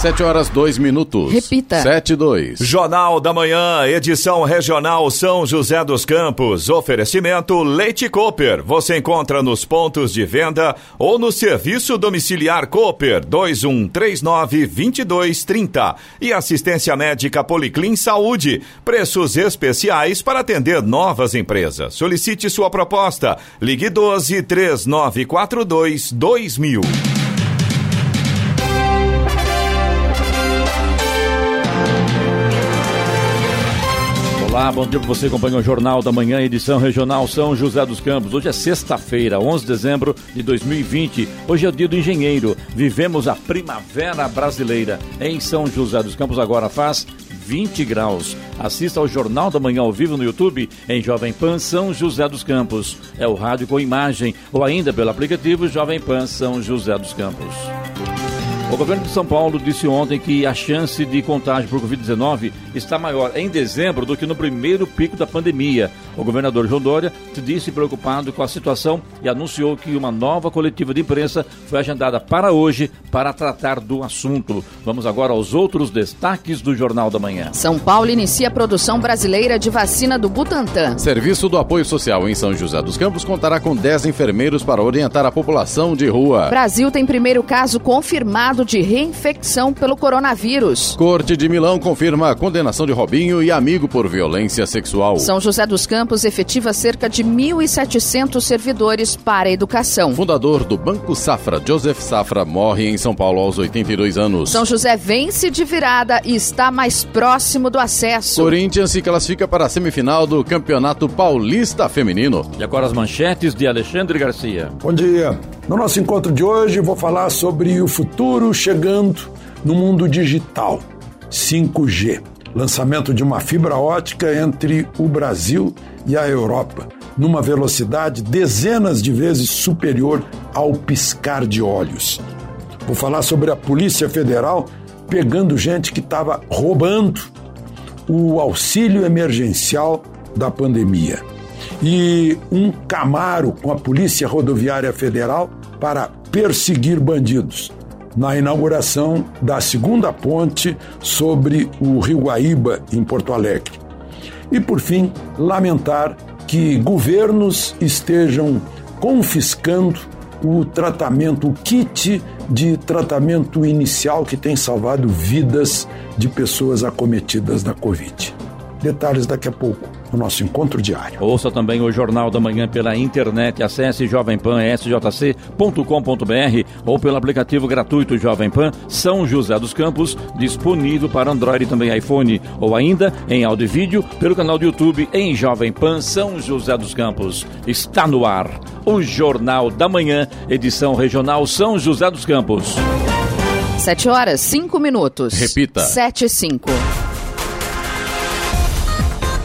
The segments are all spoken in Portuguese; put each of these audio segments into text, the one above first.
Sete horas, dois minutos. Repita. Sete, dois. Jornal da Manhã, edição regional São José dos Campos. Oferecimento Leite Cooper. Você encontra nos pontos de venda ou no serviço domiciliar Cooper 2139-2230. E assistência médica Policlin Saúde. Preços especiais para atender novas empresas. Solicite sua proposta. Ligue 12 3942 2000. Olá, bom dia para você, acompanha o Jornal da Manhã, edição regional São José dos Campos. Hoje é sexta-feira, 11 de dezembro de 2020. Hoje é o dia do engenheiro. Vivemos a primavera brasileira. Em São José dos Campos agora faz 20 graus. Assista ao Jornal da Manhã ao vivo no YouTube em Jovem Pan São José dos Campos. É o rádio com imagem ou ainda pelo aplicativo Jovem Pan São José dos Campos. O governo de São Paulo disse ontem que a chance de contágio por Covid-19 está maior em dezembro do que no primeiro pico da pandemia. O governador João Dória disse preocupado com a situação e anunciou que uma nova coletiva de imprensa foi agendada para hoje para tratar do assunto. Vamos agora aos outros destaques do Jornal da Manhã. São Paulo inicia a produção brasileira de vacina do Butantan. Serviço do Apoio Social em São José dos Campos contará com 10 enfermeiros para orientar a população de rua. Brasil tem primeiro caso confirmado de reinfecção pelo coronavírus. Corte de Milão confirma a condenação de Robinho e amigo por violência sexual. São José dos Campos efetiva cerca de 1.700 servidores para a educação. Fundador do Banco Safra, Joseph Safra, morre em São Paulo aos 82 anos. São José vence de virada e está mais próximo do acesso. Corinthians se classifica para a semifinal do Campeonato Paulista Feminino. E agora as manchetes de Alexandre Garcia. Bom dia. No nosso encontro de hoje, vou falar sobre o futuro chegando no mundo digital 5G. Lançamento de uma fibra ótica entre o Brasil e a Europa, numa velocidade dezenas de vezes superior ao piscar de olhos. Vou falar sobre a Polícia Federal pegando gente que estava roubando o auxílio emergencial da pandemia. E um Camaro com a Polícia Rodoviária Federal para perseguir bandidos na inauguração da segunda ponte sobre o Rio Guaíba, em Porto Alegre. E, por fim, lamentar que governos estejam confiscando o tratamento, o kit de tratamento inicial que tem salvado vidas de pessoas acometidas da Covid. Detalhes daqui a pouco no nosso encontro diário. Ouça também o Jornal da Manhã pela internet. Acesse jovempan.sjc.com.br ou pelo aplicativo gratuito Jovem Pan São José dos Campos, disponível para Android e também iPhone, ou ainda em áudio e vídeo pelo canal do YouTube em Jovem Pan São José dos Campos. Está no ar o Jornal da Manhã, edição regional São José dos Campos. 7 horas, 5 minutos. Repita. 7 e 5.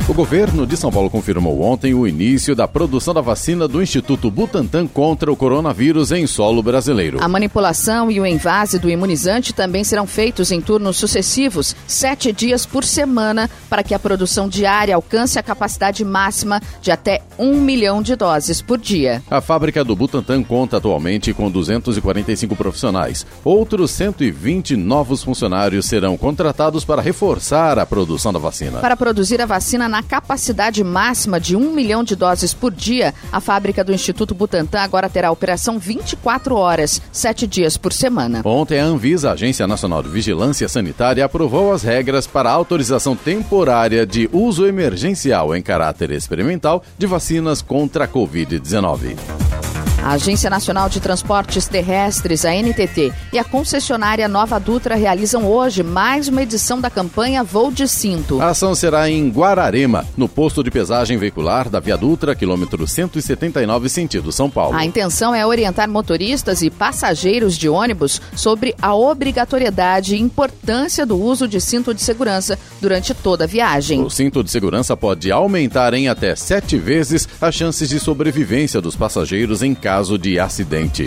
O governo de São Paulo confirmou ontem o início da produção da vacina do Instituto Butantan contra o coronavírus em solo brasileiro. A manipulação e o envase do imunizante também serão feitos em turnos sucessivos, sete dias por semana, para que a produção diária alcance a capacidade máxima de até um milhão de doses por dia. A fábrica do Butantan conta atualmente com 245 profissionais. Outros 120 novos funcionários serão contratados para reforçar a produção da vacina. Para produzir a vacina na capacidade máxima de um milhão de doses por dia, a fábrica do Instituto Butantan agora terá operação 24 horas, sete dias por semana. Ontem, a Anvisa, Agência Nacional de Vigilância Sanitária, aprovou as regras para a autorização temporária de uso emergencial em caráter experimental de vacinas contra a Covid-19. A Agência Nacional de Transportes Terrestres, a NTT, e a concessionária Nova Dutra realizam hoje mais uma edição da campanha Voo de Cinto. A ação será em Guararema, no posto de pesagem veicular da Via Dutra, quilômetro 179, sentido São Paulo. A intenção é orientar motoristas e passageiros de ônibus sobre a obrigatoriedade e importância do uso de cinto de segurança durante toda a viagem. O cinto de segurança pode aumentar em até sete vezes as chances de sobrevivência dos passageiros em caso de acidente.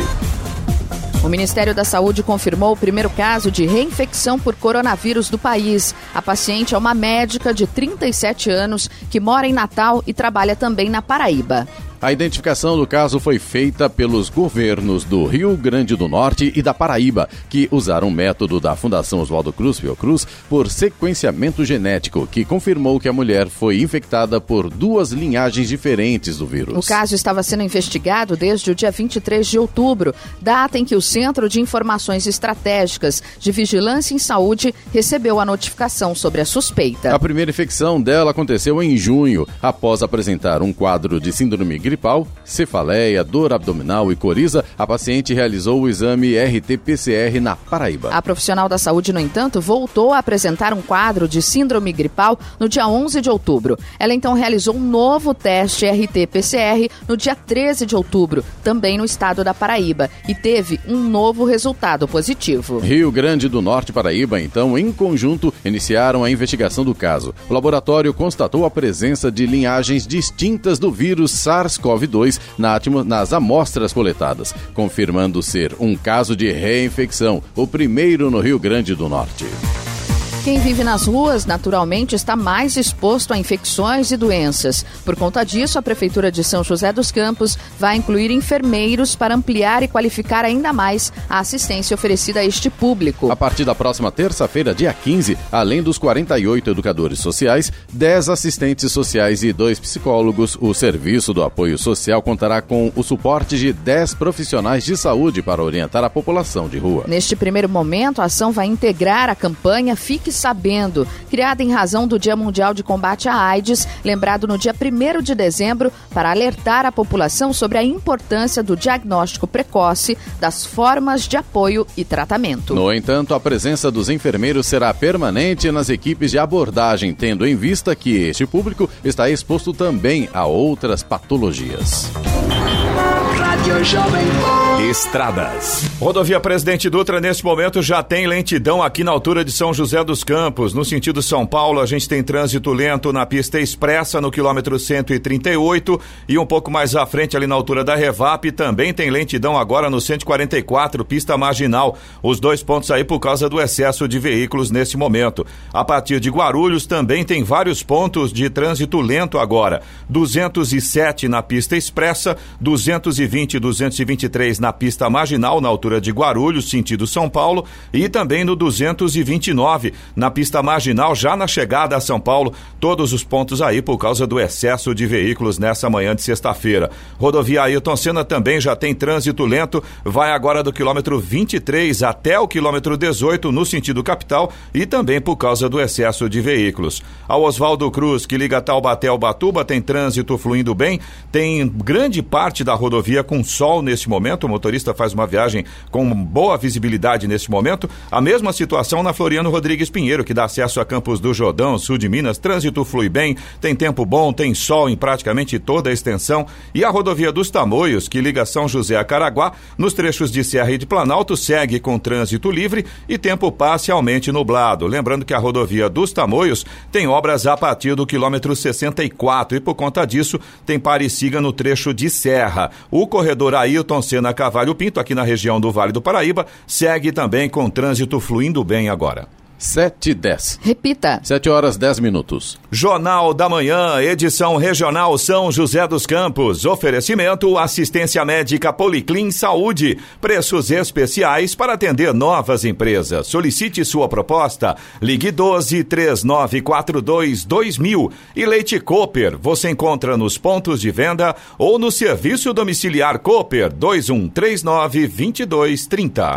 O Ministério da Saúde confirmou o primeiro caso de reinfecção por coronavírus do país. A paciente é uma médica de 37 anos que mora em Natal e trabalha também na Paraíba. A identificação do caso foi feita pelos governos do Rio Grande do Norte e da Paraíba, que usaram o método da Fundação Oswaldo Cruz Fiocruz por sequenciamento genético, que confirmou que a mulher foi infectada por duas linhagens diferentes do vírus. O caso estava sendo investigado desde o dia 23 de outubro, data em que o Centro de Informações Estratégicas de Vigilância em Saúde recebeu a notificação sobre a suspeita. A primeira infecção dela aconteceu em junho, após apresentar um quadro de síndrome gripal, cefaleia, dor abdominal e coriza. A paciente realizou o exame RT-PCR na Paraíba. A profissional da saúde, no entanto, voltou a apresentar um quadro de síndrome gripal no dia 11 de outubro. Ela então realizou um novo teste RT-PCR no dia 13 de outubro, também no estado da Paraíba, e teve um novo resultado positivo. Rio Grande do Norte Paraíba, então, em conjunto, iniciaram a investigação do caso. O laboratório constatou a presença de linhagens distintas do vírus SARS-CoV-2 nas amostras coletadas, confirmando ser um caso de reinfecção, o primeiro no Rio Grande do Norte. Quem vive nas ruas, naturalmente, está mais exposto a infecções e doenças. Por conta disso, a Prefeitura de São José dos Campos vai incluir enfermeiros para ampliar e qualificar ainda mais a assistência oferecida a este público. A partir da próxima terça-feira, dia 15, além dos 48 educadores sociais, 10 assistentes sociais e dois psicólogos, o Serviço do Apoio Social contará com o suporte de 10 profissionais de saúde para orientar a população de rua. Neste primeiro momento, a ação vai integrar a campanha Fique Sabendo, criada em razão do Dia Mundial de Combate à AIDS, lembrado no dia 1 de dezembro, para alertar a população sobre a importância do diagnóstico precoce, das formas de apoio e tratamento. No entanto, a presença dos enfermeiros será permanente nas equipes de abordagem, tendo em vista que este público está exposto também a outras patologias. Estradas. Rodovia Presidente Dutra, nesse momento, já tem lentidão aqui na altura de São José dos Campos. No sentido São Paulo, a gente tem trânsito lento na pista expressa, no quilômetro 138. E um pouco mais à frente, ali na altura da Revap, também tem lentidão agora no 144, pista marginal. Os dois pontos aí por causa do excesso de veículos nesse momento. A partir de Guarulhos, também tem vários pontos de trânsito lento agora. 207 na pista expressa, 220 e 223 na pista marginal, na altura de Guarulhos, sentido São Paulo, e também no 229 na pista marginal, já na chegada a São Paulo. Todos os pontos aí por causa do excesso de veículos nessa manhã de sexta-feira. Rodovia Ailton Senna também já tem trânsito lento, vai agora do quilômetro 23 até o quilômetro 18 no sentido capital e também por causa do excesso de veículos. A Oswaldo Cruz, que liga Taubaté ao Batuba, tem trânsito fluindo bem, tem grande parte da rodovia com sol neste momento, o motorista faz uma viagem com boa visibilidade neste momento. A mesma situação na Floriano Rodrigues Pinheiro, que dá acesso a Campos do Jordão, sul de Minas. Trânsito flui bem, tem tempo bom, tem sol em praticamente toda a extensão. E a rodovia dos Tamoios, que liga São José a Caraguá, nos trechos de Serra e de Planalto, segue com trânsito livre e tempo parcialmente nublado. Lembrando que a rodovia dos Tamoios tem obras a partir do quilômetro 64 e por conta disso tem pare siga no trecho de Serra. O corredor Ailton Senna Cavalho Pinto, aqui na região do Vale do Paraíba, segue também com trânsito fluindo bem agora. 7 e 10. Repita. 7 horas 10 minutos. Jornal da Manhã, edição regional São José dos Campos. Oferecimento assistência médica Policlin Saúde. Preços especiais para atender novas empresas. Solicite sua proposta. Ligue 12 3942 2000. E Leite Cooper. Você encontra nos pontos de venda ou no serviço domiciliar Cooper 2139 2230.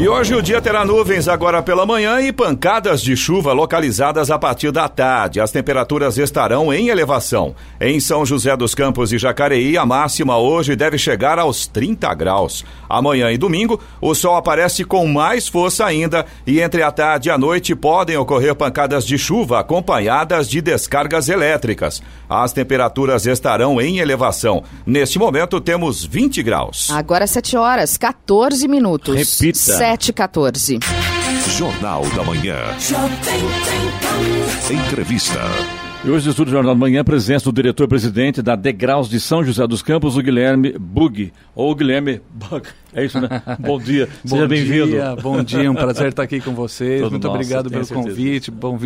E hoje o dia terá nuvens agora pela manhã e pancadas de chuva localizadas a partir da tarde. As temperaturas estarão em elevação. Em São José dos Campos e Jacareí, a máxima hoje deve chegar aos 30 graus. Amanhã e domingo, o sol aparece com mais força ainda e entre a tarde e a noite podem ocorrer pancadas de chuva acompanhadas de descargas elétricas. As temperaturas estarão em elevação. Neste momento temos 20 graus. Agora 7 horas, 14 minutos. Repita. 7 e 14. Jornal da Manhã. Entrevista. E hoje no Estúdio Jornal da Manhã, a presença do diretor-presidente da Degraus de São José dos Campos, o Guilherme Bug, ou Guilherme Bug. É isso, né? Bom dia, seja bem-vindo. Bom dia, um prazer estar aqui com vocês. Todo Muito nossa, obrigado pelo convite. Bom,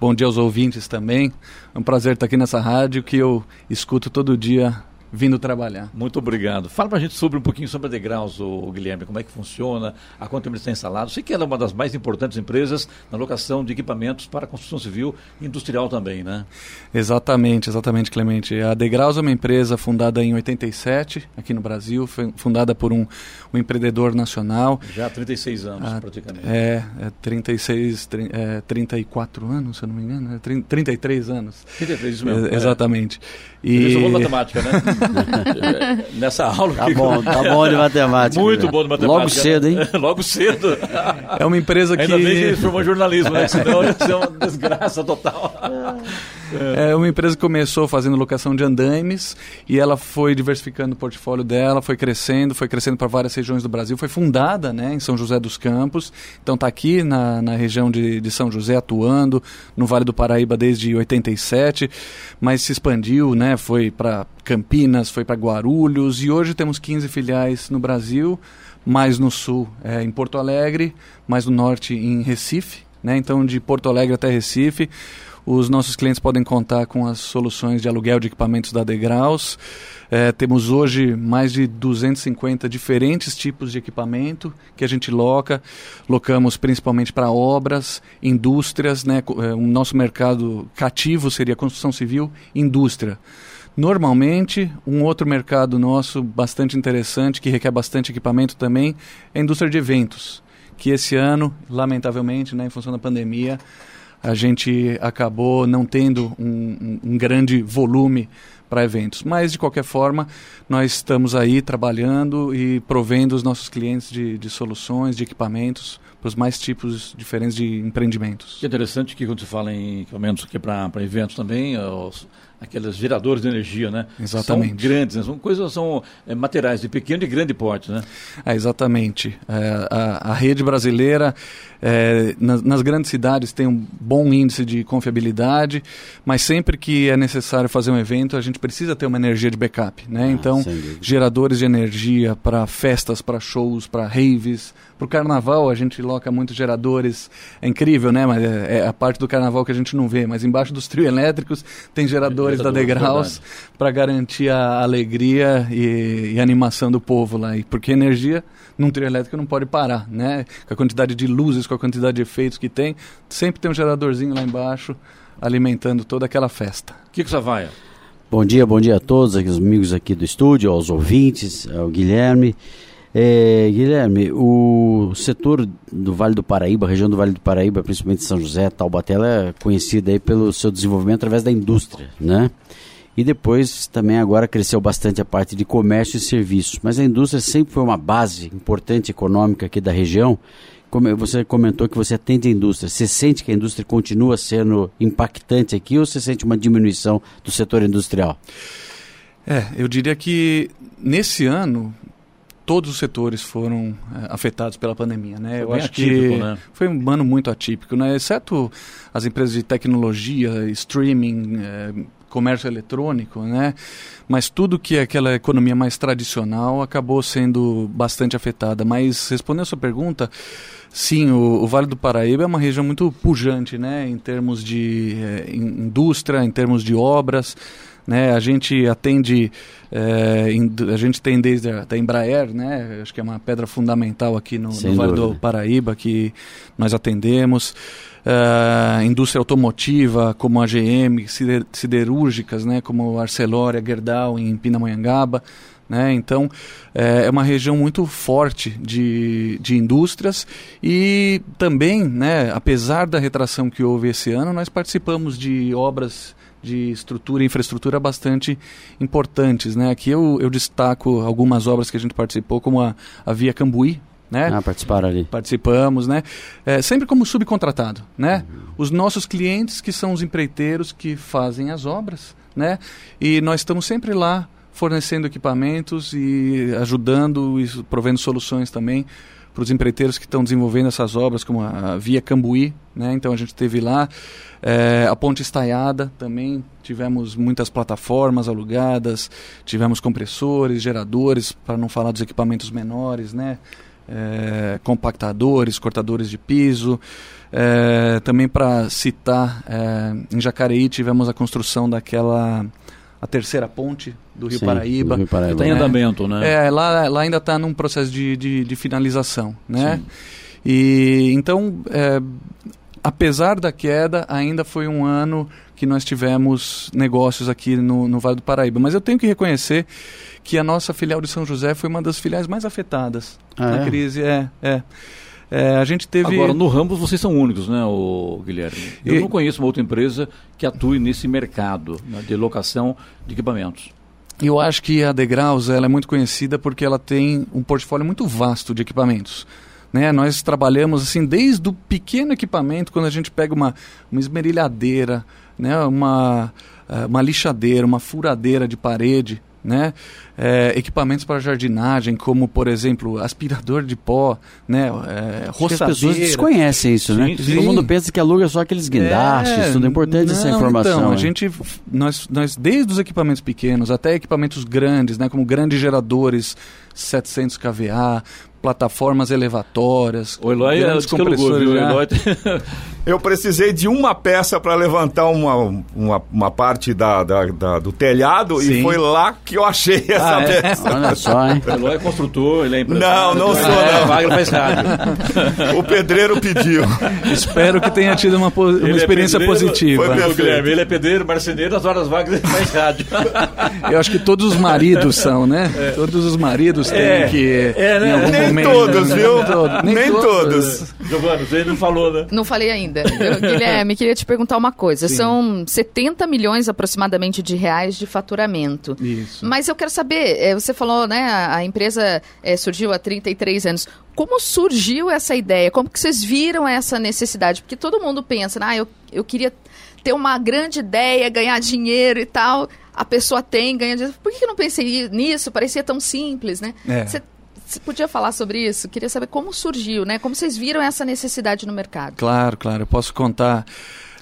bom dia aos ouvintes também. É um prazer estar aqui nessa rádio que eu escuto todo dia vindo trabalhar. Muito obrigado. Fala pra gente sobre um pouquinho sobre a Degraus, o Guilherme, como é que funciona, a quanto tempo está instalado. Sei que ela é uma das mais importantes empresas na locação de equipamentos para a construção civil e industrial também, né? Exatamente, exatamente, Clemente. A Degraus é uma empresa fundada em 87, aqui no Brasil, foi fundada por um, um empreendedor nacional. Já há 36 anos, ah, praticamente. É, é 36, é, 34 anos, se eu não me engano, é 33 anos. 33, isso mesmo. É, exatamente. E... Eu sou matemática, né? Nessa aula. Tá bom, tá bom de matemática. Muito bom de matemática. Logo cedo, hein? Logo cedo. É uma empresa que. Ainda bem que ele formou jornalismo, né? Senão ia ser uma desgraça total. É uma empresa que começou fazendo locação de andaimes e ela foi diversificando o portfólio dela, foi crescendo, foi crescendo para várias regiões do Brasil. Foi fundada né, em São José dos Campos, então está aqui na, na região de, de São José atuando, no Vale do Paraíba desde 87, mas se expandiu, né, foi para Campinas, foi para Guarulhos e hoje temos 15 filiais no Brasil, mais no sul é, em Porto Alegre, mais no norte em Recife, né, então de Porto Alegre até Recife. Os nossos clientes podem contar com as soluções de aluguel de equipamentos da Degraus. É, temos hoje mais de 250 diferentes tipos de equipamento que a gente loca. Locamos principalmente para obras, indústrias. Né? É, o nosso mercado cativo seria construção civil, indústria. Normalmente, um outro mercado nosso bastante interessante, que requer bastante equipamento também, é a indústria de eventos, que esse ano, lamentavelmente, né, em função da pandemia, a gente acabou não tendo um, um, grande volume para eventos. Mas, de qualquer forma, nós estamos aí trabalhando e provendo os nossos clientes de, de soluções, de equipamentos para os mais tipos diferentes de empreendimentos. Que interessante que quando se fala em equipamentos aqui para eventos também, os, aqueles geradores de energia, né? Exatamente. São grandes, né? são coisas, são é, materiais de pequeno e grande porte, né? É, exatamente. É, a, a, rede brasileira, é, nas, nas, grandes cidades, tem um bom índice de confiabilidade, mas sempre que é necessário fazer um evento, a gente precisa ter uma energia de backup, né? Ah, então, geradores de energia para festas, para shows, para raves, para o carnaval a gente coloca muitos geradores. É incrível, né? Mas é, é, a parte do carnaval que a gente não vê. Mas embaixo dos trio elétricos tem geradores da Degraus para garantir a alegria e, e, animação do povo lá. E porque energia num trio elétrico não pode parar, né? Com a quantidade de luzes, com a quantidade de efeitos que tem, sempre tem um geradorzinho lá embaixo alimentando toda aquela festa. Kiko Savaia. Bom dia, bom dia a todos, os amigos aqui do estúdio, aos ouvintes, ao Guilherme. É, Guilherme, o setor do Vale do Paraíba, região do Vale do Paraíba, principalmente São José, Taubaté, ela é conhecida aí pelo seu desenvolvimento através da indústria, né? E depois também agora cresceu bastante a parte de comércio e serviços. Mas a indústria sempre foi uma base importante econômica aqui da região. Como você comentou que você atende a indústria. Você sente que a indústria continua sendo impactante aqui ou você sente uma diminuição do setor industrial? É, eu diria que nesse ano todos os setores foram é, afetados pela pandemia, né? Foi Eu acho atípico, que né? foi um ano muito atípico, né? Exceto as empresas de tecnologia, streaming, é, comércio eletrônico, né? Mas tudo que é aquela economia mais tradicional acabou sendo bastante afetada. Mas respondendo a sua pergunta, sim, o, o Vale do Paraíba é uma região muito pujante, né? Em termos de é, indústria, em termos de obras. Né? A gente atende, é, a gente tem desde a da Embraer, né? acho que é uma pedra fundamental aqui no, no Vale do Paraíba que nós atendemos. Uh, indústria automotiva como a GM, siderúrgicas, né, como Arcelor, Gerdau em Pindamonhangaba. Né? Então, é, é uma região muito forte de, de indústrias e também, né, apesar da retração que houve esse ano, nós participamos de obras de estrutura e infraestrutura bastante importantes. Né? Aqui eu, eu destaco algumas obras que a gente participou, como a, a Via Cambuí, né? Ah, participaram ali. Participamos, né? É, sempre como subcontratado, né? Uhum. Os nossos clientes, que são os empreiteiros que fazem as obras, né? E nós estamos sempre lá fornecendo equipamentos e ajudando e provendo soluções também para os empreiteiros que estão desenvolvendo essas obras, como a Via Cambuí, né? Então a gente teve lá é, a Ponte Estaiada também tivemos muitas plataformas alugadas, tivemos compressores, geradores, para não falar dos equipamentos menores, né? É, compactadores, cortadores de piso. É, também para citar, em Jacareí tivemos a construção daquela a terceira ponte do Rio Sim, Paraíba. do Rio Paraíba. Está em andamento, né? É, lá, lá ainda está num processo de, de, de finalização, né? E então, é, apesar da queda, ainda foi um ano que nós tivemos negócios aqui no, no Vale do Paraíba. Mas eu tenho que reconhecer que a nossa filial de São José foi uma das filiais mais afetadas Ah, na é? crise. É, é. É, a gente teve. Agora, no ramo vocês são únicos, né, o Guilherme? Eu E- não conheço uma outra empresa que atue nesse mercado né, de locação de equipamentos. Eu acho que a Degraus ela é muito conhecida porque ela tem um portfólio muito vasto de equipamentos. Né? Nós trabalhamos assim desde o pequeno equipamento, quando a gente pega uma, uma esmerilhadeira, né? uma, eh, uma lixadeira, uma furadeira de parede, né? Eh, equipamentos para jardinagem, como por exemplo aspirador de pó, né? Acho que as pessoas roçadeira. desconhecem isso, né? Sim, sim. Todo mundo pensa que aluga só aqueles guindastes, tudo é importante essa não, informação. Então, a né? gente, nós, nós, desde os equipamentos pequenos até equipamentos grandes, né, como grandes geradores 700 kVA, plataformas elevatórias, O Eloy é alugou, viu? O né? Eloy Eu precisei de uma peça para levantar uma, uma, uma parte da, da- da- do telhado e Sim. foi lá que eu achei essa Ah, é? peça. Olha só, hein? O Eloy é construtor, ele é Não, empresário. não sou, É, não. Wagner faz rádio. O pedreiro pediu. Espero que tenha tido uma, uma é experiência pedreiro, positiva. foi O Guilherme, ele é pedreiro, marceneiro, nas horas vagas ele faz rádio. Eu acho que todos os maridos são, né? Todos os maridos têm É, que. é, né? em algum Nem momento, todos, né? viu? Nem todos. Nem todos. Giovana, você não falou, né? Não falei ainda. Eu, Guilherme, queria te perguntar uma coisa. São 70 milhões aproximadamente de reais de faturamento. Isso. Mas eu quero saber, eh, você falou, né, a, empresa eh, surgiu há 33 anos. Como surgiu essa ideia? Como que vocês viram essa necessidade? Porque todo mundo pensa, ah, eu, eu queria ter uma grande ideia, ganhar dinheiro e tal. A pessoa tem, ganha dinheiro. Por que que eu não pensei nisso? Parecia tão simples, né? É. Você você podia falar sobre isso? Queria saber como surgiu, né? Como vocês viram essa necessidade no mercado? Claro, claro. Eu posso contar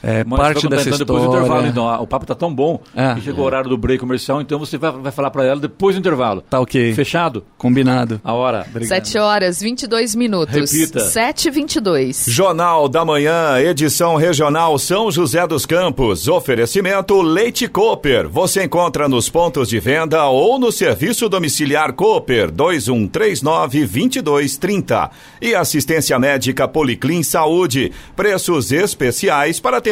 é, Mas parte dessa história. Depois do intervalo, então. Ah, O papo tá tão bom Ah, que chegou o horário do break comercial, então você vai, vai falar para ela depois do intervalo. Tá ok. Fechado? Combinado. A hora. Obrigado. 7 horas 22 minutos. Repita. 7 e 22 Jornal da Manhã, edição regional São José dos Campos. Oferecimento Leite Cooper. Você encontra nos pontos de venda ou no serviço domiciliar Cooper 2139-2230. E assistência médica Policlin Saúde. Preços especiais para atender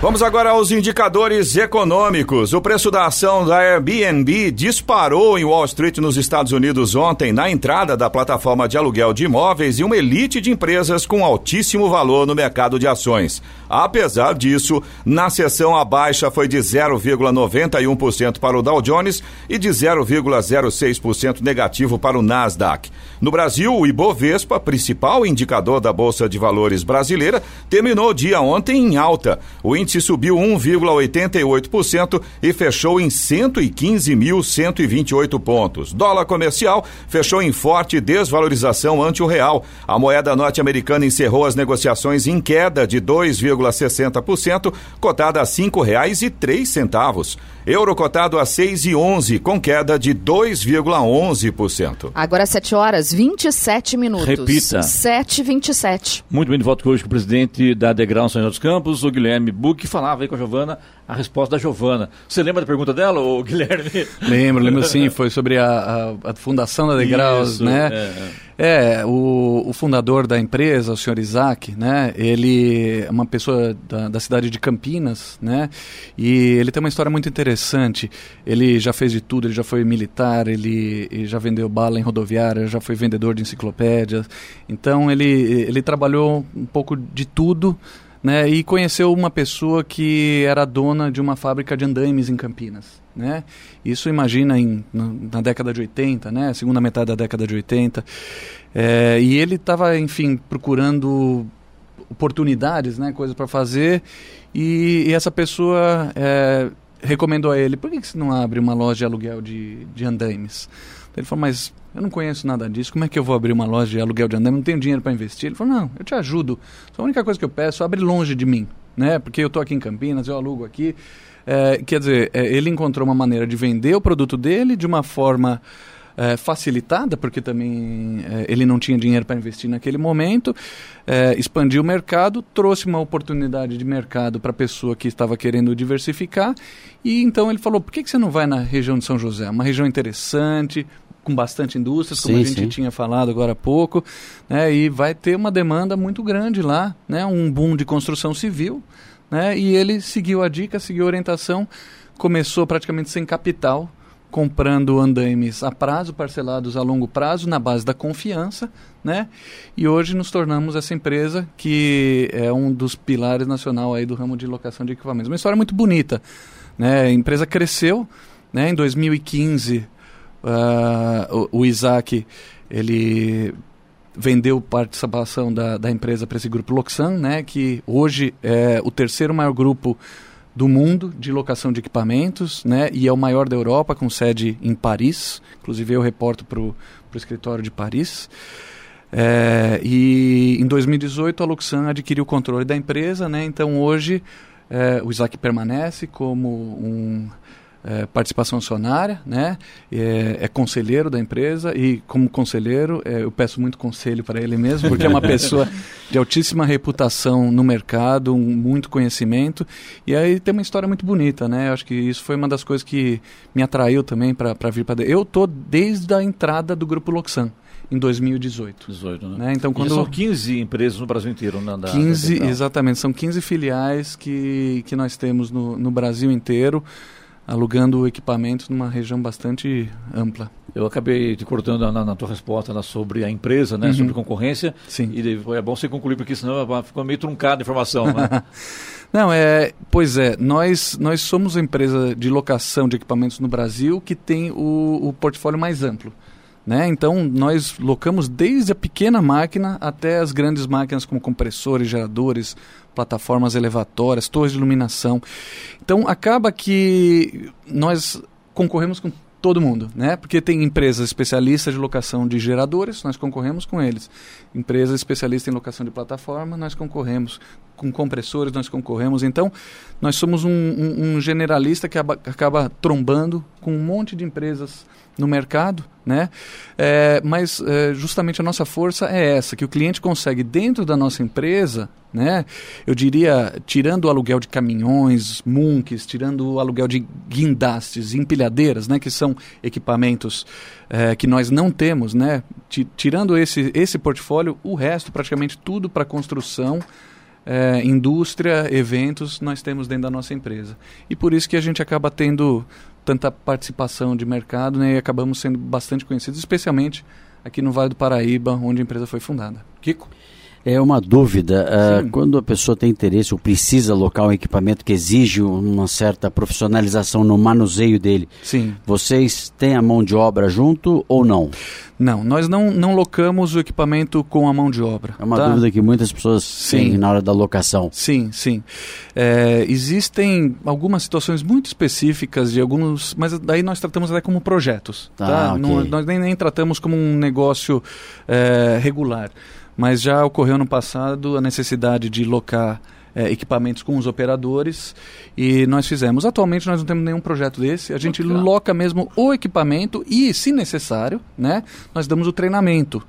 Vamos agora aos indicadores econômicos. O preço da ação da Airbnb disparou em Wall Street, nos Estados Unidos, ontem, na entrada da plataforma de aluguel de imóveis e uma elite de empresas com altíssimo valor no mercado de ações. Apesar disso, na sessão a baixa foi de 0,91% para o Dow Jones e de 0,06% negativo para o Nasdaq. No Brasil, o Ibovespa, principal indicador da Bolsa de Valores brasileira, terminou o dia ontem em alta. O índice subiu 1,88% e fechou em 115.128 pontos. Dólar comercial fechou em forte desvalorização ante o real. A moeda norte-americana encerrou as negociações em queda de 2,60%, cotada a R$ 5,03. Euro cotado a 6,11, com queda de 2,11%. Agora 7 horas 27 minutos. Repita. 7 e 27 Muito bem, de volta hoje com o presidente da Degrau São José dos Campos, o Guilherme Buck, que falava aí com a Giovana a resposta da Giovana. Você lembra da pergunta dela, ô Guilherme? Lembro, lembro sim, foi sobre a, a- a fundação da Degraus, Isso, né? é, É, o, o fundador da empresa, o senhor Isaac, né? Ele é uma pessoa da, da cidade de Campinas, né? E ele tem uma história muito interessante. Ele já fez de tudo, ele já foi militar, ele, ele já vendeu bala em rodoviária, já foi vendedor de enciclopédias. Então ele, ele trabalhou um pouco de tudo, né? E conheceu uma pessoa que era dona de uma fábrica de andaimes em Campinas, né? Isso imagina em, na, década de 80, né? Segunda metade da década de 80. É, e ele estava, enfim, procurando oportunidades, né, coisas para fazer, e, e, essa pessoa é, recomendou a ele, por que, que você não abre uma loja de aluguel de, de andaimes? Ele falou, mas eu não conheço nada disso, como é que eu vou abrir uma loja de aluguel de andaime? Não tenho dinheiro para investir. Ele falou, não, eu te ajudo. A única coisa que eu peço, abre longe de mim, né? Porque eu estou aqui em Campinas, eu alugo aqui. É, quer dizer, é, ele encontrou uma maneira de vender o produto dele de uma forma é, facilitada, porque também é, ele não tinha dinheiro para investir naquele momento, é, expandiu o mercado, trouxe uma oportunidade de mercado para a pessoa que estava querendo diversificar, e então ele falou: por que, que você não vai na região de São José? Uma região interessante, com bastante indústrias, como sim, a gente sim. tinha falado agora há pouco, né, e vai ter uma demanda muito grande lá, né, um boom de construção civil, né, e ele seguiu a dica, seguiu a orientação, começou praticamente sem capital, comprando andaimes a prazo, parcelados a longo prazo, na base da confiança, né? E hoje nos tornamos essa empresa que é um dos pilares nacional aí do ramo de locação de equipamentos. Uma história muito bonita, né? A empresa cresceu, né? Em 2015, uh, o, o Isaac, ele vendeu participação da, da empresa para esse grupo Loxan, né? Que hoje é o terceiro maior grupo do mundo de locação de equipamentos, né? E é o maior da Europa, com sede em Paris. Inclusive eu reporto para o escritório de Paris. É, e em 2018 a Luxan adquiriu o controle da empresa, né? Então hoje é, o Isaac permanece como um é, participação acionária, né? É, é, conselheiro da empresa e como conselheiro é, eu peço muito conselho para ele mesmo, porque é uma pessoa de altíssima reputação no mercado, um, muito conhecimento e aí tem uma história muito bonita, né? Eu acho que isso foi uma das coisas que me atraiu também para vir para eu tô desde a entrada do grupo Loxan em 2018. 18, né? né? Então, quando... E são 15 empresas no Brasil inteiro, né? Da, 15, da exatamente. São 15 filiais que, que nós temos no, no Brasil inteiro alugando equipamentos numa região bastante ampla. Eu acabei te cortando na, na tua resposta né, sobre a empresa, né, uhum. sobre concorrência. Sim. E é bom você concluir, porque senão ficou meio truncada a informação. Né? Não, é, pois é, nós, nós somos a empresa de locação de equipamentos no Brasil que tem o, o portfólio mais amplo. Né? Então, nós locamos desde a pequena máquina até as grandes máquinas como compressores, geradores, plataformas elevatórias, torres de iluminação. Então, acaba que nós concorremos com todo mundo, né? Porque tem empresas especialistas de locação de geradores, nós concorremos com eles. Empresas especialistas em locação de plataforma, nós concorremos. Com compressores, nós concorremos. Então, nós somos um, um, um generalista que acaba, trombando com um monte de empresas no mercado, né? É, mas é, justamente a nossa força é essa, que o cliente consegue dentro da nossa empresa, né? Eu diria, tirando o aluguel de caminhões, munks, tirando o aluguel de guindastes, empilhadeiras, né? Que são equipamentos é, que nós não temos, né? Tirando esse, esse portfólio, o resto, praticamente tudo para construção, é, indústria, eventos, nós temos dentro da nossa empresa. E por isso que a gente acaba tendo tanta participação de mercado né, e acabamos sendo bastante conhecidos, especialmente aqui no Vale do Paraíba, onde a empresa foi fundada. Kiko? É uma dúvida. Uh, quando a pessoa tem interesse ou precisa alocar um equipamento que exige uma certa profissionalização no manuseio dele, Sim. vocês têm a mão de obra junto ou não? Não, nós não, não locamos o equipamento com a mão de obra. É uma tá? dúvida que muitas pessoas sim. têm na hora da locação. Sim, sim. É, existem algumas situações muito específicas de alguns, mas daí nós tratamos até como projetos. Ah, tá? Okay. Não, nós nem, nem, tratamos como um negócio é, regular mas já ocorreu no passado a necessidade de locar é, equipamentos com os operadores e nós fizemos. Atualmente nós não temos nenhum projeto desse, a gente loca mesmo o equipamento e, se necessário, né, nós damos o treinamento.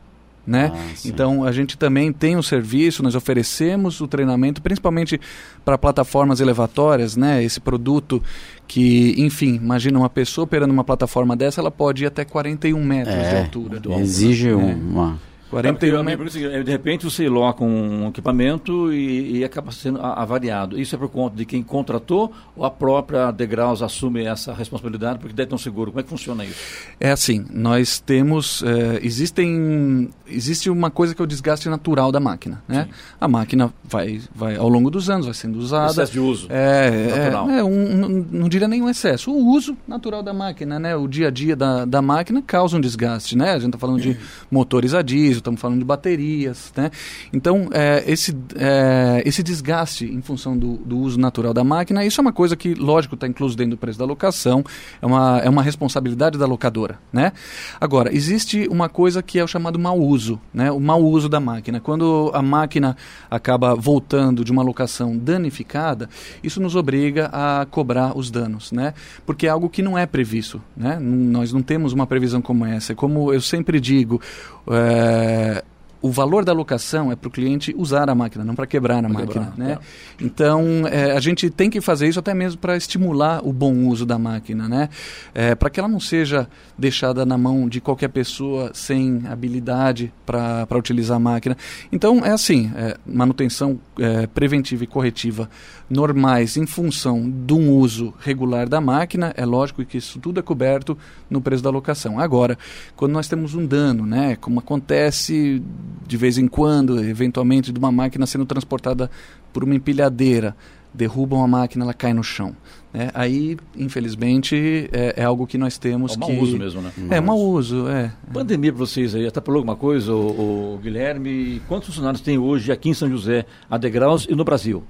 Né? Ah, então a gente também tem o um serviço, nós oferecemos o treinamento, principalmente para plataformas elevatórias, né? Esse produto que, enfim, imagina uma pessoa operando uma plataforma dessa, ela pode ir até 41 metros é, de altura. Exige né? uma 41 metros. De repente você loca um equipamento e, e acaba sendo avariado. Isso é por conta de quem contratou ou a própria Degraus assume essa responsabilidade porque deve ter um seguro? Como é que funciona isso? É assim, nós temos, é, existem, existe uma coisa que é o desgaste natural da máquina. Né? A máquina vai, vai, ao longo dos anos, vai sendo usada. Excesso de uso. É, natural. é, é um, não, não diria nenhum excesso. O uso natural da máquina, né? o dia a dia da, da máquina causa um desgaste. Né? A gente está falando de motores a diesel, estamos falando de baterias. Né? Então, é, esse, é, esse desgaste em função do, do, uso natural da máquina, isso é uma coisa que, lógico, está incluso dentro do preço da locação, é uma, é uma responsabilidade da locadora. Né? Agora, existe uma coisa que é o chamado mau uso, né? o mau uso da máquina. Quando a máquina acaba voltando de uma locação danificada, isso nos obriga a cobrar os danos, né? porque é algo que não é previsto. Né? Nós não temos uma previsão como essa. Como eu sempre digo, é, Uh, o valor da locação é para o cliente usar a máquina, não para quebrar a pra máquina. Quebrar, né? É. Então, é, a gente tem que fazer isso até mesmo para estimular o bom uso da máquina, né? É, para que ela não seja deixada na mão de qualquer pessoa sem habilidade para utilizar a máquina. Então, é assim, é, manutenção é, preventiva e corretiva normais em função de um uso regular da máquina, é lógico que isso tudo é coberto no preço da locação. Agora, quando nós temos um dano, né, como acontece de vez em quando, eventualmente, de uma máquina sendo transportada por uma empilhadeira, derrubam a máquina, ela cai no chão. Né? Aí, infelizmente, é, é, algo que nós temos é um que... mau uso mesmo, né? É, mau uso, é. Pandemia para vocês aí, até por alguma coisa, o, o, Guilherme, quantos funcionários tem hoje aqui em São José, a degraus e no Brasil?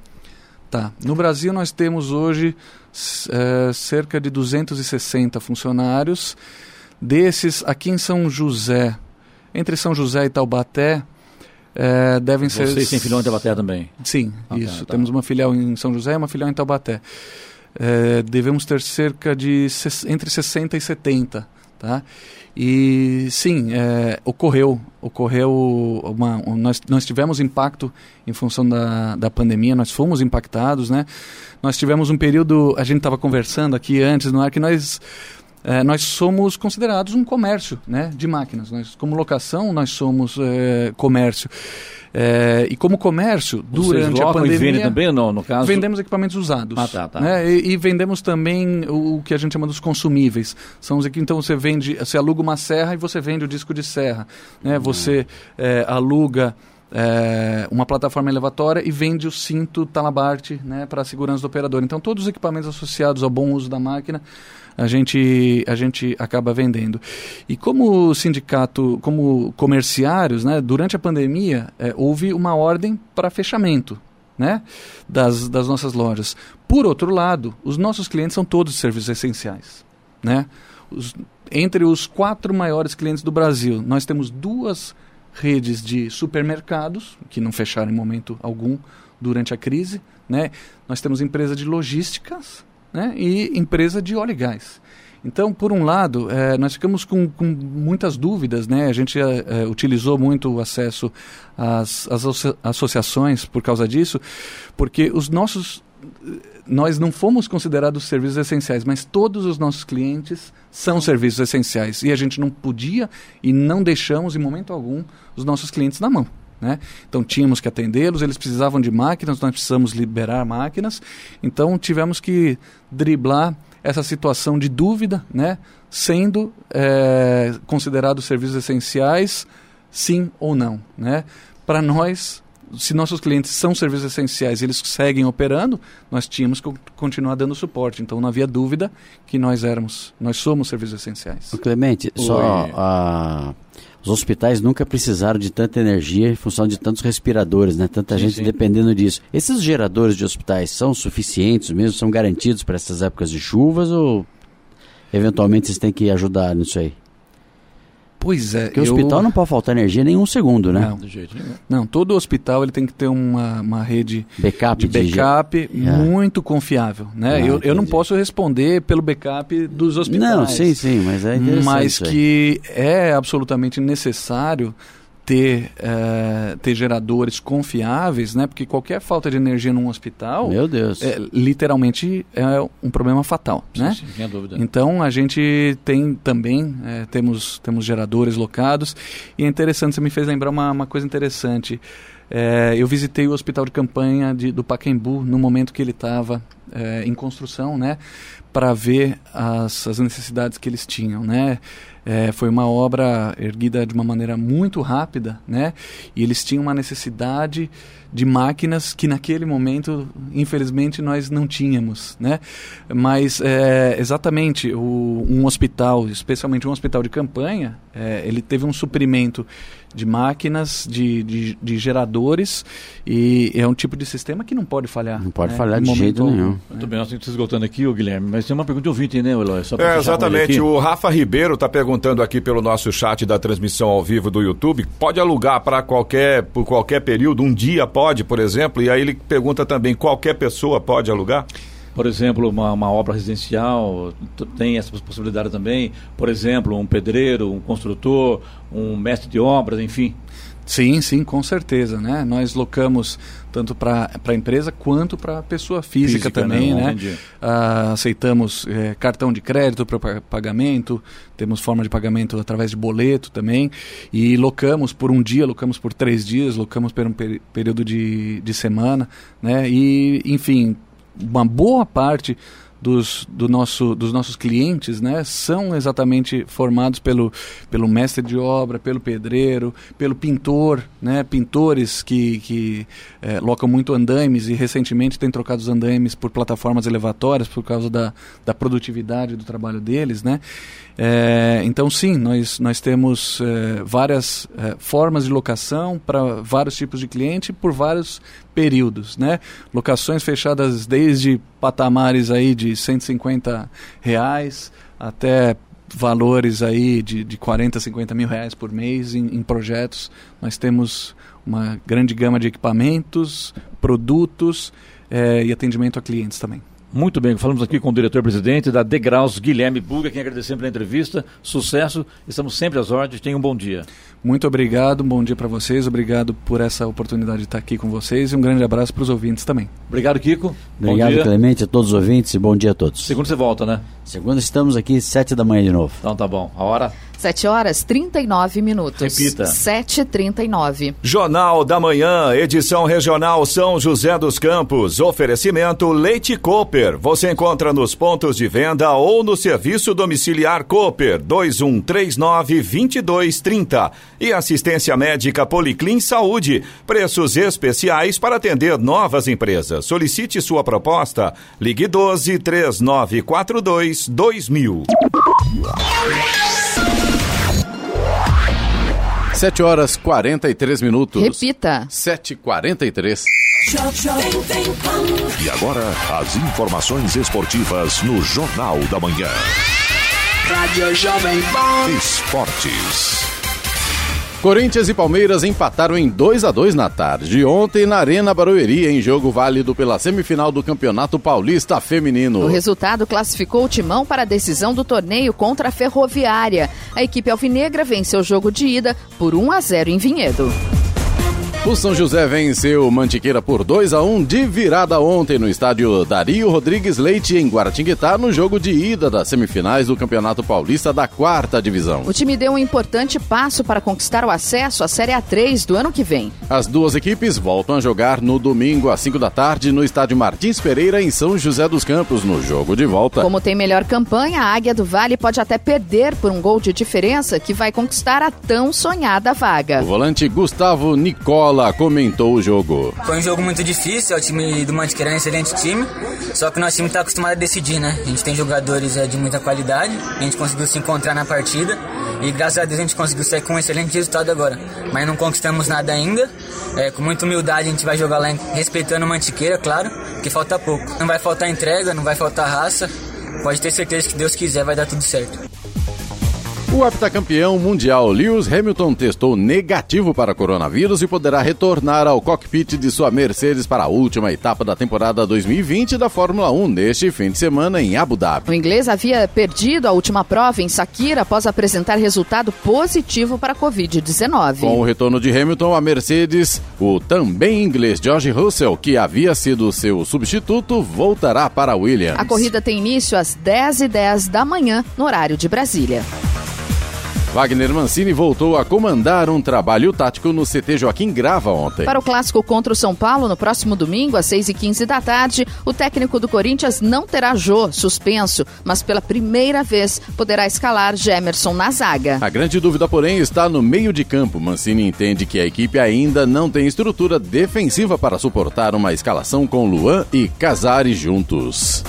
Tá. No Brasil nós temos hoje é, cerca de 260 funcionários. Desses, aqui em São José, entre São José e Taubaté, é, devem Vocês ser. Vocês têm filial em Taubaté também? Sim, okay, isso. Tá. Temos uma filial em São José e uma filial em Taubaté. É, devemos ter cerca de entre 60 e 70. Tá? E sim, é, ocorreu, ocorreu uma, nós, nós tivemos impacto em função da, da pandemia, nós fomos impactados, né? Nós tivemos um período, a gente estava conversando aqui antes, não é que nós é, nós somos considerados um comércio né, de máquinas. Nós, como locação, nós somos é, comércio. É, e como comércio, Vocês durante a pandemia... e vendem também, não, no caso? Vendemos equipamentos usados. Ah, tá, tá. Né? E, e, vendemos também o, o, que a gente chama dos consumíveis. São os que, então, você vende, você aluga uma serra e você vende o disco de serra. Né? Uhum. Você é, aluga... É, uma plataforma elevatória e vende o cinto Talabarte né, para a segurança do operador. Então, todos os equipamentos associados ao bom uso da máquina a gente, a gente acaba vendendo. E como sindicato, como comerciários, né, durante a pandemia, é, houve uma ordem para fechamento. Né, das, das nossas lojas. Por outro lado, os nossos clientes são todos serviços essenciais. Né? Os, entre os quatro maiores clientes do Brasil, nós temos duas redes de supermercados, que não fecharam em momento algum durante a crise. Né? Nós temos empresa de logísticas, né, e empresa de óleo e gás. Então, por um lado, é, nós ficamos com, com, muitas dúvidas, né? A gente é, utilizou muito o acesso às, às associações por causa disso, porque os nossos nós não fomos considerados serviços essenciais, mas todos os nossos clientes são serviços essenciais e a gente não podia e não deixamos em momento algum os nossos clientes na mão. Né? Então tínhamos que atendê-los, eles precisavam de máquinas, nós precisamos liberar máquinas, então tivemos que driblar essa situação de dúvida, né? sendo é, considerados serviços essenciais, sim ou não. Né? Para nós, se nossos clientes são serviços essenciais e eles seguem operando, nós tínhamos que continuar dando suporte. Então não havia dúvida que nós éramos, nós somos serviços essenciais. Clemente, Oi. só a os hospitais nunca precisaram de tanta energia em função de tantos respiradores, né? Tanta sim, gente sim. dependendo disso. Esses geradores de hospitais são suficientes mesmo? São garantidos para essas épocas de chuvas ou eventualmente vocês têm que ajudar nisso aí? Pois é. Porque o hospital não pode faltar energia nem um segundo, né? Não, do jeito nenhum. Não, todo hospital ele tem que ter uma, uma rede backup de backup de... É. muito confiável, né? Ah, eu, eu não posso responder pelo backup dos hospitais. Não, sim, sim, mas é interessante. Mas que é absolutamente necessário ter, é, ter geradores confiáveis, né? Porque qualquer falta de energia num hospital, meu Deus, é, literalmente é um problema fatal, sim, né? Sim, sem dúvida. Então a gente tem também é, temos temos geradores locados e é interessante. Você me fez lembrar uma, uma coisa interessante. É, eu visitei o hospital de campanha de, do Pacaembu no momento que ele estava em construção, né, para ver as, as necessidades que eles tinham, né. É, foi uma obra erguida de uma maneira muito rápida, né? E eles tinham uma necessidade de máquinas que naquele momento, infelizmente, nós não tínhamos, né? Mas é, exatamente o, um hospital, especialmente um hospital de campanha, é, ele teve um suprimento de máquinas, de, de, de, geradores e é um tipo de sistema que não pode falhar. Não pode né? falhar de jeito algum, nenhum. Muito bem, nós estamos esgotando aqui, o Guilherme, mas tem uma pergunta de ouvinte, né, Eloy? é, exatamente. O Rafa Ribeiro está perguntando aqui pelo nosso chat da transmissão ao vivo do YouTube. Pode alugar para qualquer, por qualquer período? Um dia pode, por exemplo? E aí ele pergunta também: qualquer pessoa pode alugar? Por exemplo, uma, uma, obra residencial, tem essa possibilidade também. Por exemplo, um pedreiro, um construtor, um mestre de obras, enfim. Sim, sim, com certeza, né? Nós locamos tanto para a empresa quanto para a pessoa física, física também, né? né? Ah, aceitamos é, cartão de crédito para pagamento, temos forma de pagamento através de boleto também e locamos por um dia, locamos por três dias, locamos por um período de, de semana, né? E, enfim, uma boa parte dos, do nosso, dos nossos clientes né, são exatamente formados pelo, pelo mestre de obra, pelo pedreiro, pelo pintor, né, pintores que, que é, locam muito andaimes e recentemente têm trocado os andaimes por plataformas elevatórias por causa da, da produtividade do trabalho deles. Né? É, então, sim, nós, nós temos é, várias é, formas de locação para vários tipos de cliente por vários períodos, né? Locações fechadas desde patamares aí de 150 reais até valores aí de, de 40, 50 mil reais por mês em, em projetos. Nós temos uma grande gama de equipamentos, produtos é, e atendimento a clientes também. Muito bem, falamos aqui com o diretor-presidente da Degraus, Guilherme Buga, quem agradecemos pela entrevista. Sucesso, estamos sempre às ordens. Tenha um bom dia. Muito obrigado, um bom dia para vocês. Obrigado por essa oportunidade de estar aqui com vocês e um grande abraço para os ouvintes também. Obrigado, Kiko. Obrigado, Clemente, a todos os ouvintes e bom dia a todos. Segunda você volta, né? Segunda estamos aqui, sete da manhã de novo. Então tá bom. A hora? 7 horas 39 minutos. Repita. 7h39. Jornal da Manhã, edição regional São José dos Campos. Oferecimento Leite Cooper. Você encontra nos pontos de venda ou no serviço domiciliar Cooper 2139 2230. E assistência médica Policlin Saúde. Preços especiais para atender novas empresas. Solicite sua proposta. Ligue 12 3942 2000. 7 horas 43 minutos. Repita. 7h43. E agora, as informações esportivas no Jornal da Manhã. Rádio Jovem Pan. Esportes. Corinthians e Palmeiras empataram em 2 a 2 na tarde de ontem na Arena Barueri, em jogo válido pela semifinal do Campeonato Paulista Feminino. O resultado classificou o Timão para a decisão do torneio contra a Ferroviária. A equipe alvinegra venceu o jogo de ida por 1 a 0 em Vinhedo. O São José venceu Mantiqueira por 2 a 1 de virada ontem no estádio Dario Rodrigues Leite em Guaratinguetá no jogo de ida das semifinais do Campeonato Paulista da quarta divisão. O time deu um importante passo para conquistar o acesso à Série A3 do ano que vem. As duas equipes voltam a jogar no domingo às 5 da tarde no estádio Martins Pereira em São José dos Campos no jogo de volta. Como tem melhor campanha, a Águia do Vale pode até perder por um gol de diferença que vai conquistar a tão sonhada vaga. O volante Gustavo Nicola comentou o jogo. Foi um jogo muito difícil, o time do Mantiqueira é um excelente time, só que o nosso time está acostumado a decidir, né? A gente tem jogadores é, de muita qualidade, a gente conseguiu se encontrar na partida e graças a Deus a gente conseguiu sair com um excelente resultado agora. Mas não conquistamos nada ainda, é, com muita humildade a gente vai jogar lá respeitando o Mantiqueira, claro, que falta pouco. Não vai faltar entrega, não vai faltar raça, pode ter certeza que Deus quiser vai dar tudo certo. O heptacampeão mundial Lewis Hamilton testou negativo para coronavírus e poderá retornar ao cockpit de sua Mercedes para a última etapa da temporada 2020 da Fórmula 1 neste fim de semana em Abu Dhabi. O inglês havia perdido a última prova em Sakira após apresentar resultado positivo para a Covid-19. Com o retorno de Hamilton, a Mercedes, o também inglês George Russell, que havia sido seu substituto, voltará para a Williams. A corrida tem início às 10h10 da manhã, no horário de Brasília. Wagner Mancini voltou a comandar um trabalho tático no CT Joaquim Grava ontem. Para o clássico contra o São Paulo, no próximo domingo, às 6h15 da tarde, o técnico do Corinthians não terá Jô suspenso, mas pela primeira vez poderá escalar Gemerson na zaga. A grande dúvida, porém, está no meio de campo. Mancini entende que a equipe ainda não tem estrutura defensiva para suportar uma escalação com Luan e Casares juntos.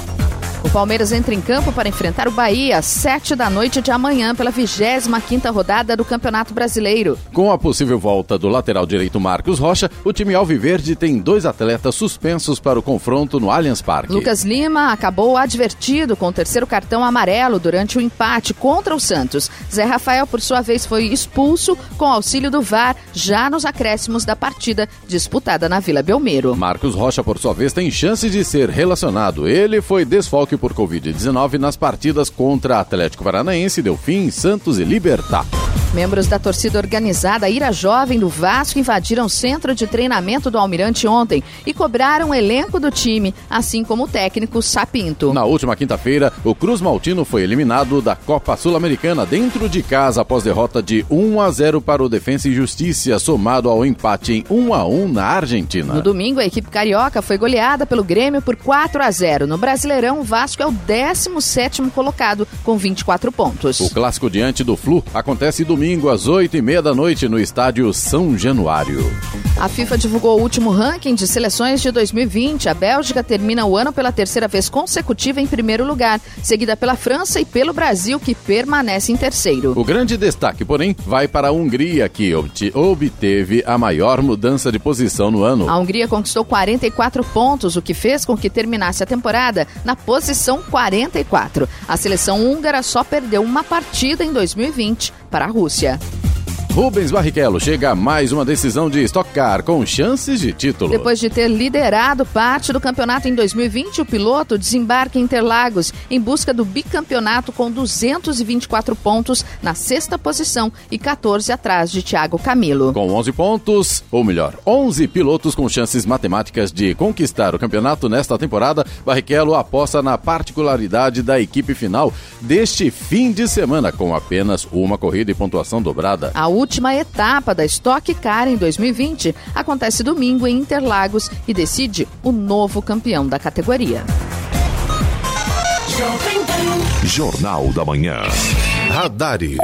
O Palmeiras entra em campo para enfrentar o Bahia às 7 da noite de amanhã pela 25ª rodada do Campeonato Brasileiro. Com a possível volta do lateral direito Marcos Rocha, o time alviverde tem dois atletas suspensos para o confronto no Allianz Parque. Lucas Lima acabou advertido com o terceiro cartão amarelo durante o empate contra o Santos. Zé Rafael, por sua vez, foi expulso com auxílio do VAR já nos acréscimos da partida disputada na Vila Belmiro. Marcos Rocha, por sua vez, tem chance de ser relacionado. Ele foi desfalque por Covid-19 nas partidas contra Atlético Paranaense, Delfim, Santos e Libertar. Membros da torcida organizada Ira Jovem do Vasco invadiram o centro de treinamento do Almirante ontem e cobraram o elenco do time, assim como o técnico Sapinto. Na última quinta-feira, o Cruz Maltino foi eliminado da Copa Sul-Americana dentro de casa após derrota de 1 a 0 para o Defensa e Justiça, somado ao empate em 1 a 1 na Argentina. No domingo, a equipe carioca foi goleada pelo Grêmio por 4 a 0. No Brasileirão, o Vasco é o 17º colocado com 24 pontos. O clássico diante do Flu acontece domingo domingo às 8 e meia da noite no estádio São Januário. A FIFA divulgou o último ranking de seleções de 2020. A Bélgica termina o ano pela terceira vez consecutiva em primeiro lugar, seguida pela França e pelo Brasil, que permanece em terceiro. O grande destaque, porém, vai para a Hungria, que obteve a maior mudança de posição no ano. A Hungria conquistou 44 pontos, o que fez com que terminasse a temporada na posição 44. A seleção húngara só perdeu uma partida em 2020 para a Rússia. Rubens Barrichello chega a mais uma decisão de Stock Car com chances de título. Depois de ter liderado parte do campeonato em 2020, o piloto desembarca em Interlagos em busca do bicampeonato com 224 pontos na sexta posição e 14 atrás de Thiago Camilo. Com 11 pontos, ou melhor, 11 pilotos com chances matemáticas de conquistar o campeonato nesta temporada, Barrichello aposta na particularidade da equipe final deste fim de semana com apenas uma corrida e pontuação dobrada. A última etapa da Stock Car em 2020 acontece domingo em Interlagos e decide o novo campeão da categoria. Jornal da Manhã. Radares.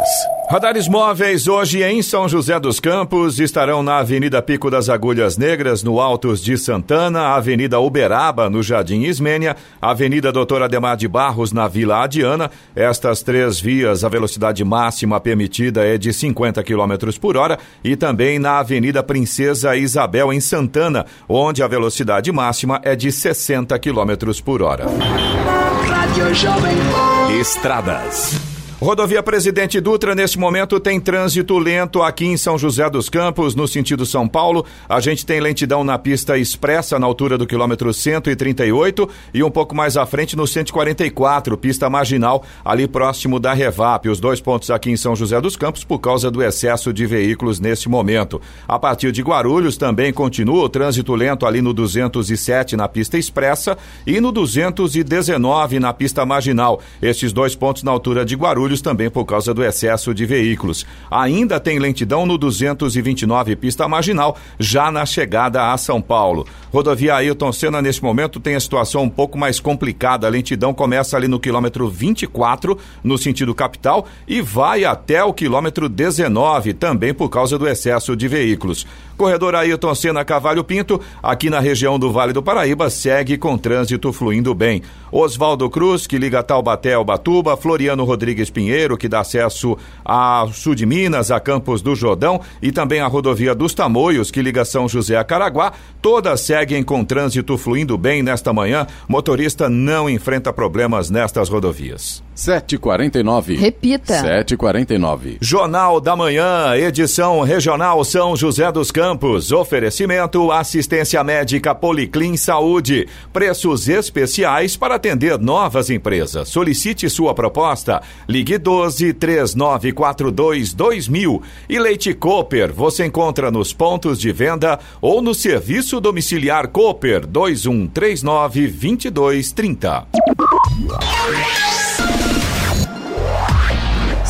Radares móveis hoje em São José dos Campos estarão na Avenida Pico das Agulhas Negras, no Altos de Santana, Avenida Uberaba, no Jardim Ismênia, Avenida Doutor Ademar de Barros, na Vila Adiana. Estas três vias, a velocidade máxima permitida é de 50 km por hora e também na Avenida Princesa Isabel, em Santana, onde a velocidade máxima é de 60 km por hora. Estradas. Rodovia Presidente Dutra, neste momento, tem trânsito lento aqui em São José dos Campos, no sentido São Paulo. A gente tem lentidão na pista expressa, na altura do quilômetro 138, e um pouco mais à frente no 144, pista marginal, ali próximo da Revap. Os dois pontos aqui em São José dos Campos, por causa do excesso de veículos neste momento. A partir de Guarulhos, também continua o trânsito lento ali no 207 na pista expressa e no 219 na pista marginal. Estes dois pontos na altura de Guarulhos também por causa do excesso de veículos. Ainda tem lentidão no 229 pista marginal, já na chegada a São Paulo. Rodovia Ailton Senna, neste momento, tem a situação um pouco mais complicada. A lentidão começa ali no quilômetro 24, no sentido capital, e vai até o quilômetro 19, também por causa do excesso de veículos. Corredor Ailton Senna Cavalho Pinto, aqui na região do Vale do Paraíba, segue com trânsito fluindo bem. Oswaldo Cruz, que liga Taubaté ao Batuba, Floriano Rodrigues Pinheiro, que dá acesso a sul de Minas, a Campos do Jordão, e também a rodovia dos Tamoios, que liga São José a Caraguá, todas seguem com trânsito fluindo bem nesta manhã. Motorista não enfrenta problemas nestas rodovias. 7h49. Repita. 7h49. Jornal da Manhã, edição regional São José dos Campos. Oferecimento assistência médica Policlin Saúde. Preços especiais para atender novas empresas. Solicite sua proposta. Ligue 12 3942 2000. E Leite Cooper, você encontra nos pontos de venda ou no serviço domiciliar Cooper 2139 2230.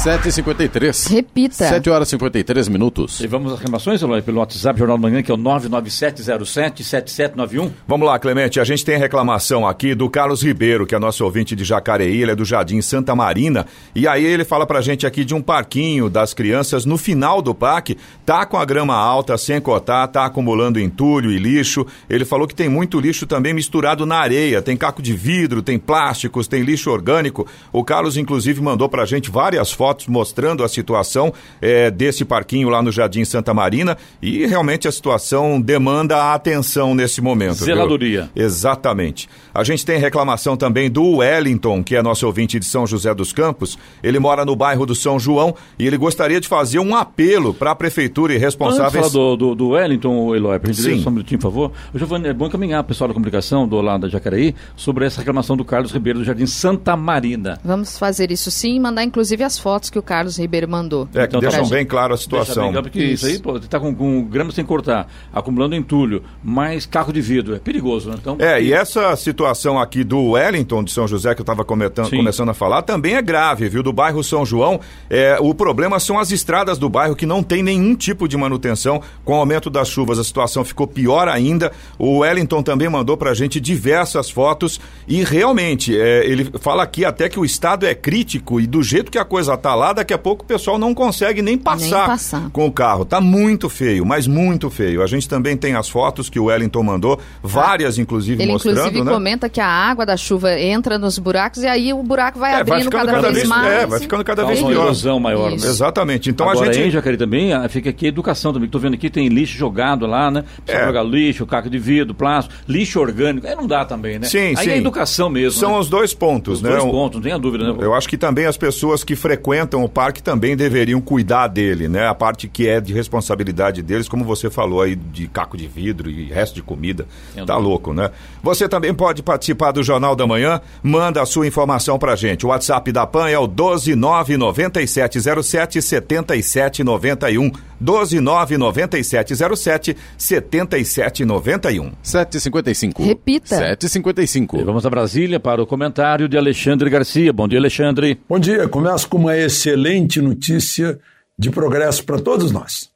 7h53. Repita. 7 horas e 53 minutos. E vamos às reclamações, Eloy, pelo WhatsApp Jornal da Manhã, que é o 99707-7791. Vamos lá, Clemente. A gente tem reclamação aqui do Carlos Ribeiro, que é nosso ouvinte de Jacareí, ele é do Jardim Santa Marina. E aí ele fala pra gente aqui de um parquinho das crianças no final do parque. Tá com a grama alta, sem cotar, tá acumulando entulho e lixo. Ele falou que tem muito lixo também misturado na areia. Tem caco de vidro, tem plásticos, tem lixo orgânico. O Carlos, inclusive, mandou pra gente várias fotos mostrando a situação é, desse parquinho lá no Jardim Santa Marina. E realmente a situação demanda a atenção nesse momento. viu? Zeladoria. Exatamente. A gente tem reclamação também do Wellington, que é nosso ouvinte de São José dos Campos. Ele mora no bairro do São João e ele gostaria de fazer um apelo para a prefeitura e responsáveis. falar do, do, do Wellington, Eloy, pra gente Sim. ler só um minutinho, por favor. O Giovanni, é bom caminhar, pessoal da comunicação do lado da Jacareí, sobre essa reclamação do Carlos Ribeiro do Jardim Santa Marina. Vamos fazer isso sim e mandar inclusive as fotos que o Carlos Ribeiro mandou. É, que Então tá deixam bom. bem claro a situação. bem claro, porque isso, aí, pô, tá com, com grama sem cortar, acumulando entulho, mais carro de vidro, é perigoso, né? Então, É, e essa situação aqui do Wellington de São José, que eu estava começando a falar, também é grave, viu? Do bairro São João. É, o problema são as estradas do bairro que não tem nenhum tipo de manutenção. Com o aumento das chuvas, a situação ficou pior ainda. O Wellington também mandou pra gente diversas fotos e realmente, é, ele fala aqui até que o estado é crítico e do jeito que a coisa tá lá, daqui a pouco o pessoal não consegue nem passar, passar. com o carro. Tá muito feio, mas muito feio. A gente também tem as fotos que o Wellington mandou, várias inclusive Ele mostrando, inclusive né? comenta que a água da chuva entra nos buracos e aí o buraco vai É, vai abrindo ficando cada, cada vez vez- mais. é, vai ficando cada vez uma pior. erosão maior, né? Exatamente. Então Agora a gente aí, Jacareí, também ah, fica aqui a educação também. Tô vendo aqui, tem lixo jogado lá, né? Precisa É. jogar lixo, caco de vidro, plástico, lixo orgânico. Aí não dá também, né? Sim, aí sim. é educação mesmo. são né? os dois pontos, Os né? dois Um- pontos, não tenha dúvida, né? Eu acho que também as pessoas que frequentam o parque também deveriam cuidar dele, né? A parte que é de responsabilidade deles, como você falou aí, de caco de vidro e resto de comida. Entendo. Tá louco, né? Você também pode participar do Jornal da Manhã, manda a sua informação pra gente. O WhatsApp da PAN é o 1299707 7791. 1299707 7791. 7h55. Repita. 7h55. E vamos a Brasília para o comentário de Alexandre Garcia. Bom dia, Alexandre. Bom dia. Começo com uma excelente notícia de progresso para todos nós.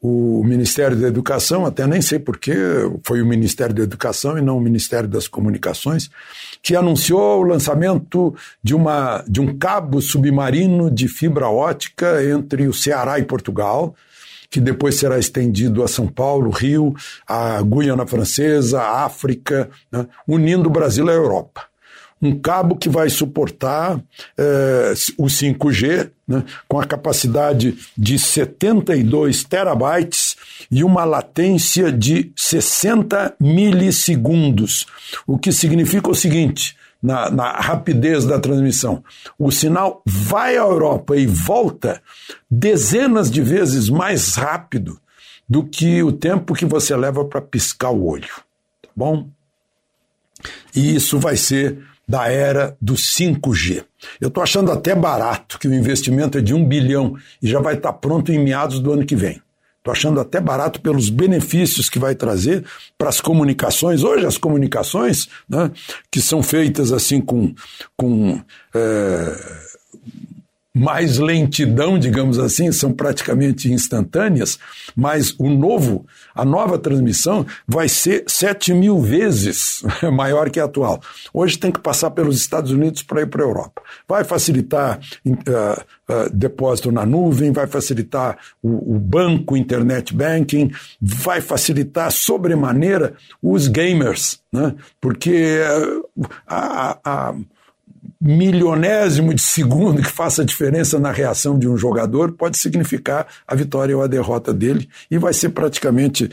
O Ministério da Educação, até nem sei porquê, foi o Ministério da Educação e não o Ministério das Comunicações, que anunciou o lançamento de, uma, de um cabo submarino de fibra ótica entre o Ceará e Portugal, que depois será estendido a São Paulo, Rio, a Guiana Francesa, África, né? unindo o Brasil à Europa um cabo que vai suportar eh, o 5G, né, com a capacidade de 72 terabytes e uma latência de 60 milissegundos, o que significa o seguinte. Na, na rapidez da transmissão. O sinal vai à Europa e volta dezenas de vezes mais rápido do que o tempo que você leva para piscar o olho. Tá bom? E isso vai ser da era do 5G. Eu estou achando até barato que o investimento é de um bilhão e já vai estar pronto em meados do ano que vem. Estou achando até barato pelos benefícios que vai trazer para as comunicações. Hoje, as comunicações, né, que são feitas assim com, com é, mais lentidão, digamos assim, são praticamente instantâneas, mas o novo, a nova transmissão vai ser 7 mil vezes maior que a atual. Hoje tem que passar pelos Estados Unidos para ir para a Europa. Vai facilitar uh, uh, depósito na nuvem, vai facilitar o, o banco, internet banking, vai facilitar sobremaneira os gamers, né? porque uh, a, a milionésimo de segundo que faça diferença na reação de um jogador pode significar a vitória ou a derrota dele e vai ser praticamente,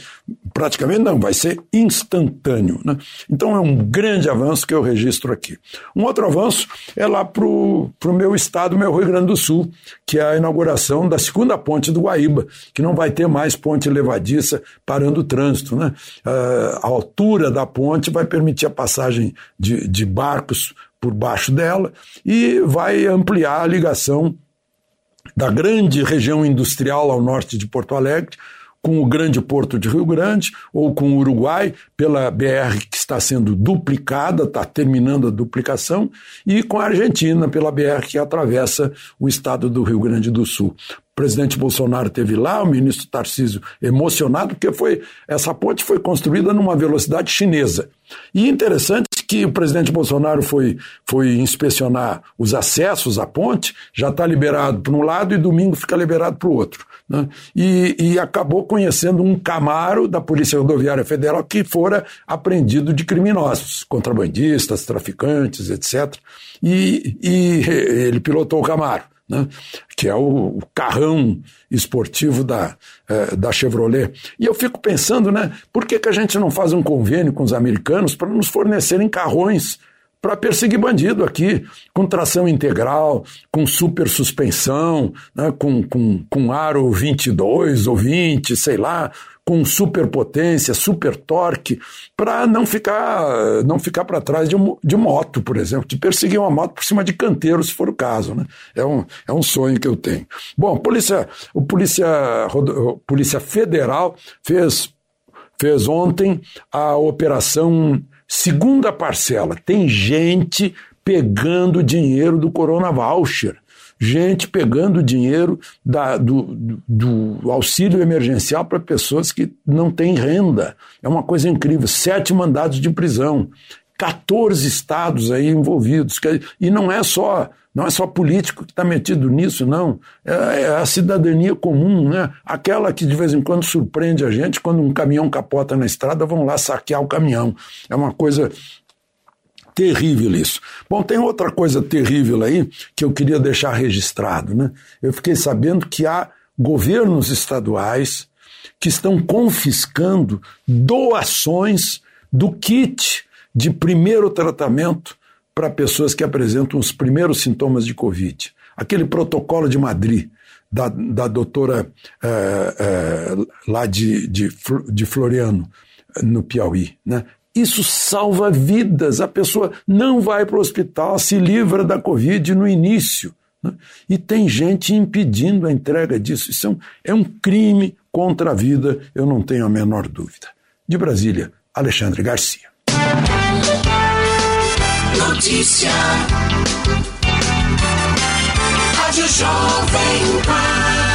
praticamente não, vai ser instantâneo. Né? Então é um grande avanço que eu registro aqui. Um outro avanço é lá para o meu estado, meu Rio Grande do Sul, que é a inauguração da segunda ponte do Guaíba, que não vai ter mais ponte levadiça parando o trânsito. Né? a altura da ponte vai permitir a passagem de, de barcos por baixo dela e vai ampliar a ligação da grande região industrial ao norte de Porto Alegre com o grande porto de Rio Grande ou com o Uruguai, pela BR que está sendo duplicada, está terminando a duplicação, e com a Argentina, pela BR que atravessa o estado do Rio Grande do Sul. O presidente Bolsonaro teve lá, o ministro Tarcísio emocionado, porque foi essa ponte foi construída numa velocidade chinesa. E interessante que o presidente Bolsonaro foi, foi inspecionar os acessos à ponte, já está liberado para um lado e domingo fica liberado para o outro. Né? E, e, acabou conhecendo um Camaro da Polícia Rodoviária Federal que fora apreendido de criminosos, contrabandistas, traficantes, etc. E, e ele pilotou o Camaro. Né? que é o, o, carrão esportivo da, eh, da Chevrolet. E eu fico pensando, né, por que, que a gente não faz um convênio com os americanos para nos fornecerem carrões para perseguir bandido aqui, com tração integral, com super suspensão, né, com, com, com aro 22 ou 20, sei lá, com super potência, super torque, para não ficar não ficar para trás de, de moto, por exemplo, de perseguir uma moto por cima de canteiro, se for o caso. Né? É, um, é um sonho que eu tenho. Bom, polícia, o polícia, polícia Federal fez, fez ontem a operação Segunda parcela, tem gente pegando dinheiro do Corona Voucher, gente pegando dinheiro da, do, do, auxílio emergencial para pessoas que não têm renda. É uma coisa incrível. Sete mandados de prisão, 14 estados aí envolvidos. E não é só não é só político que está metido nisso, não. É, é, a cidadania comum, né? Aquela que de vez em quando surpreende a gente quando um caminhão capota na estrada, vão lá saquear o caminhão. É uma coisa terrível isso. Bom, tem outra coisa terrível aí que eu queria deixar registrado, né? Eu fiquei sabendo que há governos estaduais que estão confiscando doações do kit de primeiro tratamento para pessoas que apresentam os primeiros sintomas de Covid. Aquele protocolo de Madrid, da, da doutora é, é, lá de, de, de Floriano, no Piauí. Né? Isso salva vidas. A pessoa não vai para o hospital, se livra da Covid no início. Né? E tem gente impedindo a entrega disso. Isso é um, é um crime contra a vida, eu não tenho a menor dúvida. De Brasília, Alexandre Garcia. Notícia. Rádio Jovem Pan.